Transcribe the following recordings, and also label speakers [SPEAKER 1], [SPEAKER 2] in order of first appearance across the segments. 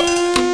[SPEAKER 1] Bye.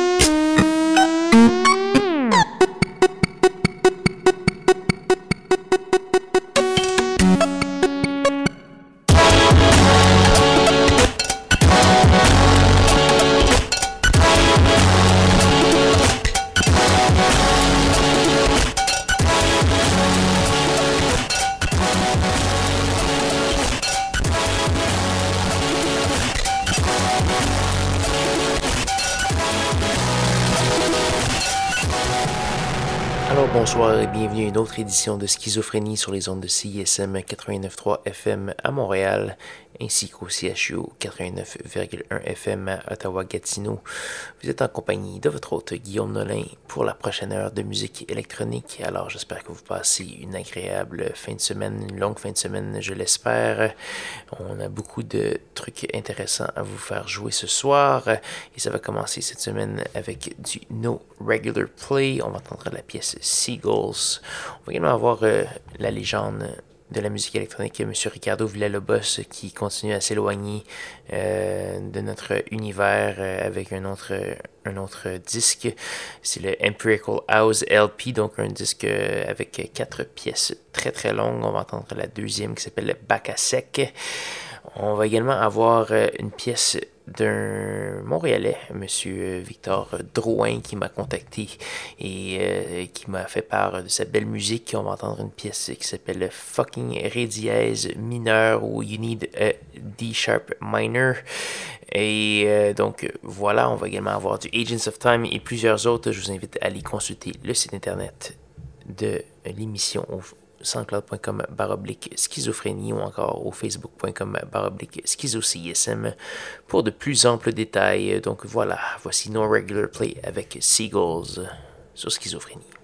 [SPEAKER 1] Édition de Schizophrénie sur les ondes de CISM 89.3 FM à Montréal ainsi qu'au CHU 89,1 FM à Ottawa-Gatineau. Vous êtes en compagnie de votre hôte Guillaume Nolin pour la prochaine heure de musique électronique. Alors j'espère que vous passez une agréable fin de semaine, une longue fin de semaine, je l'espère. On a beaucoup de trucs intéressants à vous faire jouer ce soir et ça va commencer cette semaine avec du No Regular Play. On va entendre la pièce Seagulls. Va également avoir euh, la légende de la musique électronique, M. Ricardo Villalobos, qui continue à s'éloigner euh, de notre univers euh, avec un autre, un autre disque? C'est le Empirical House LP, donc un disque avec quatre pièces très très longues. On va entendre la deuxième qui s'appelle Bac à sec. On va également avoir une pièce d'un Montréalais, M. Victor Drouin, qui m'a contacté et euh, qui m'a fait part de sa belle musique. On va entendre une pièce qui s'appelle Fucking Ré dièse mineur ou You Need a D Sharp Minor. Et euh, donc voilà, on va également avoir du Agents of Time et plusieurs autres. Je vous invite à aller consulter le site internet de l'émission soundcloud.com baroblique schizophrénie ou encore au facebook.com baroblique schizocism pour de plus amples détails. Donc voilà, voici No Regular Play avec Seagulls sur schizophrénie.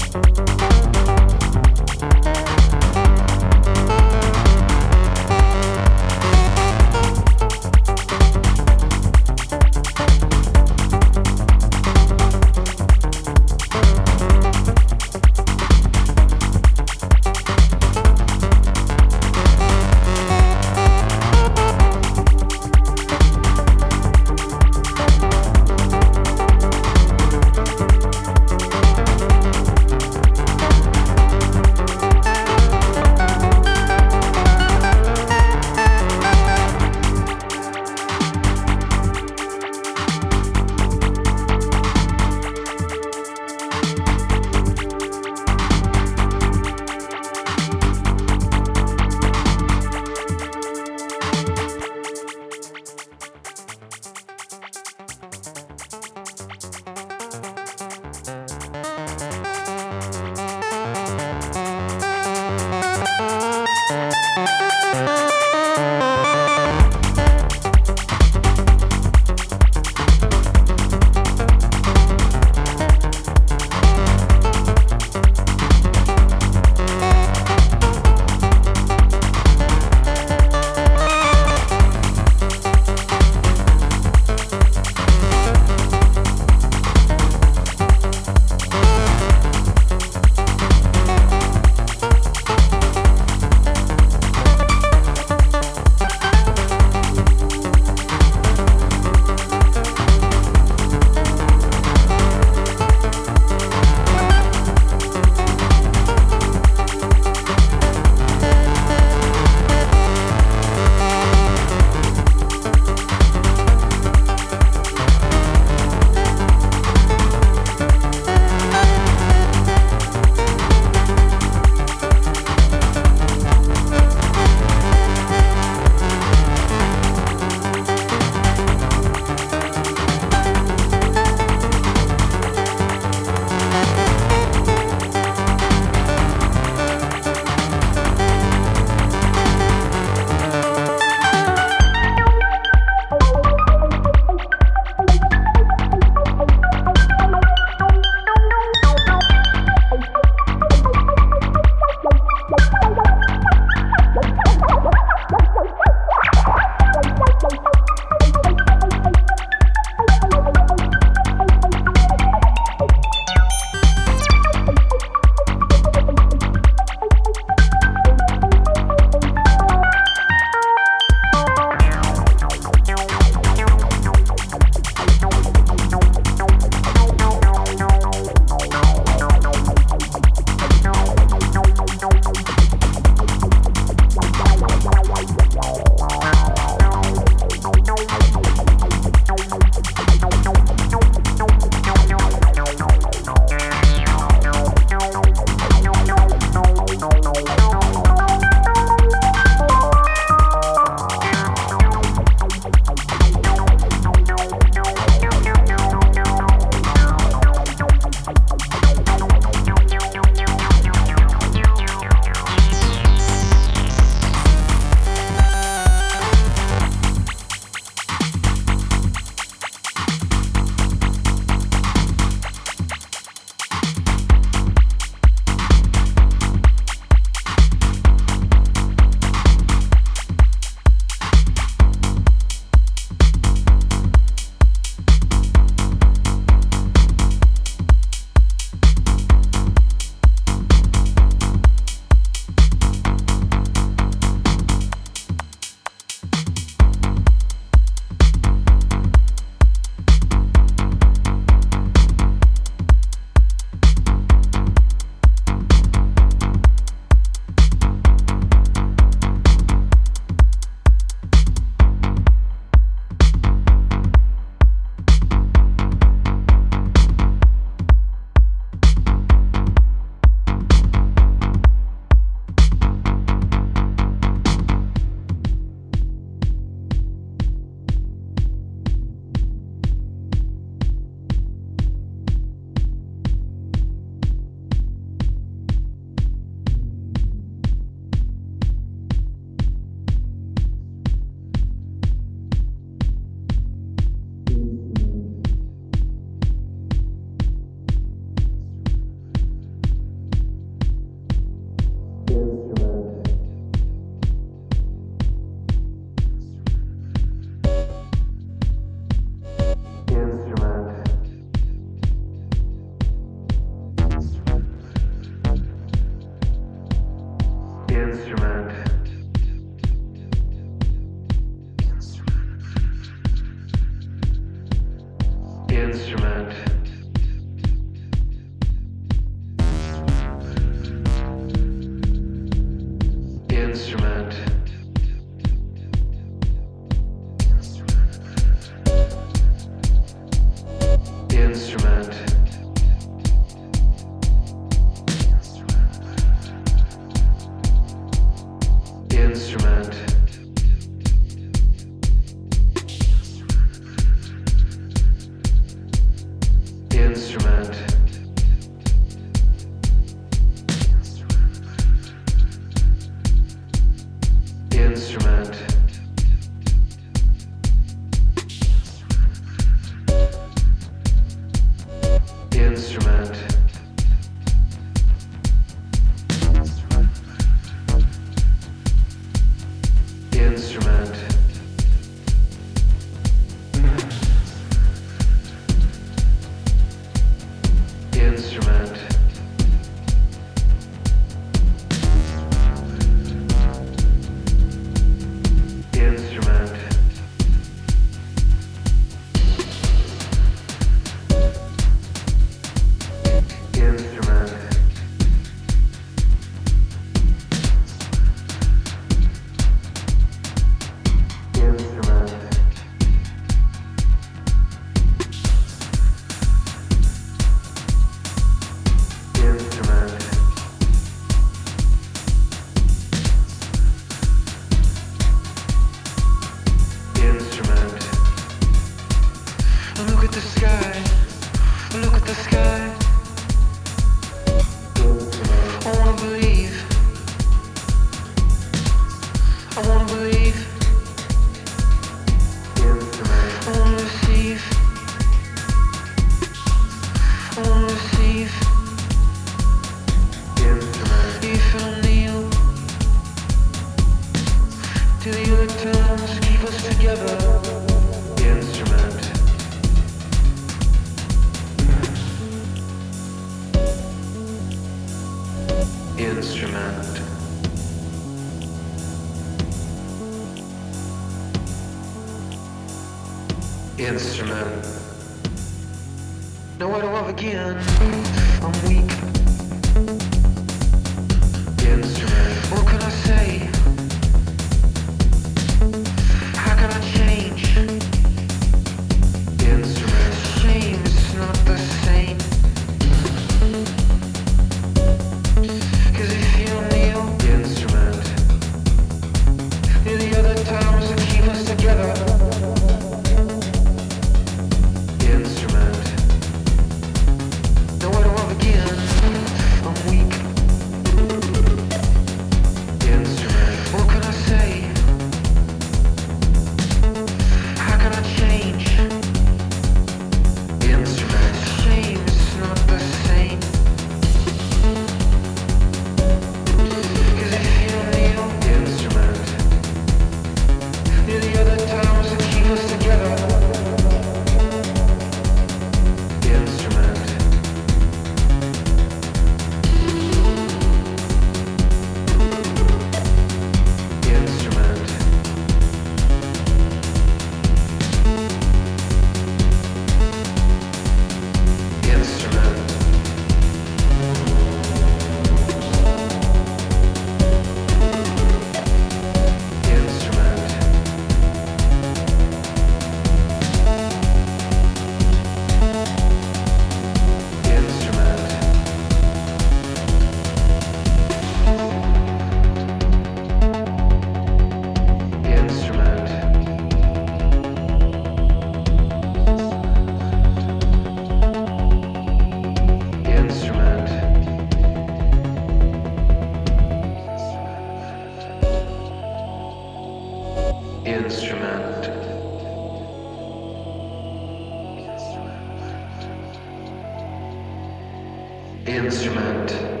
[SPEAKER 1] instrument.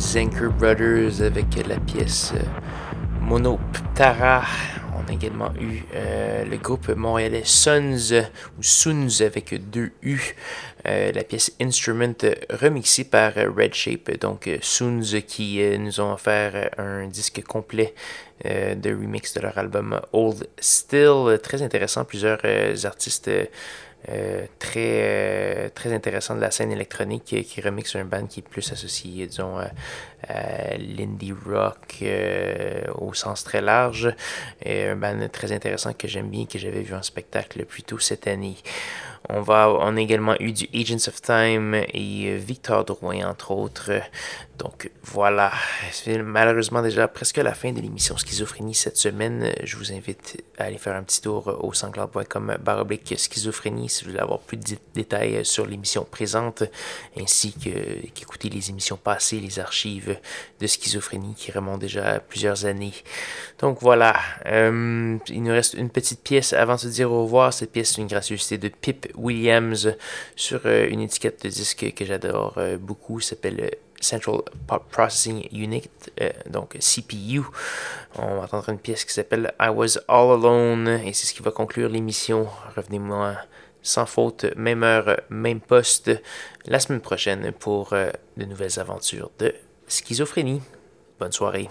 [SPEAKER 1] Anchor Brothers avec la pièce Monoptara. On a également eu le groupe montréalais Sons ou Suns avec deux U. la pièce Instrument remixée par Red Shape. Donc, Suns qui nous ont offert un disque complet de remix de leur album Old Still. Très intéressant. Plusieurs artistes euh, très, euh, très intéressant de la scène électronique qui remixe un band qui est plus associé, disons, à l'indie rock euh, au sens très large. Et un band très intéressant que j'aime bien, que j'avais vu en spectacle plus tôt cette année. On, va, on a également eu du Agents of Time et Victor Drouin, entre autres. Donc voilà, c'est malheureusement déjà presque la fin de l'émission Schizophrénie cette semaine. Je vous invite à aller faire un petit tour au sanglant.com baroblique schizophrénie si vous voulez avoir plus de détails sur l'émission présente, ainsi qu'écouter les émissions passées, les archives de schizophrénie qui remontent déjà à plusieurs années. Donc voilà, euh, il nous reste une petite pièce avant de se dire au revoir. Cette pièce est une gracieuseté de Pip Williams sur euh, une étiquette de disque que j'adore euh, beaucoup, s'appelle Central Processing Unit, euh, donc CPU. On va entendre une pièce qui s'appelle I Was All Alone et c'est ce qui va conclure l'émission. Revenez-moi sans faute, même heure, même poste, la semaine prochaine pour euh, de nouvelles aventures de schizophrénie. Bonne soirée.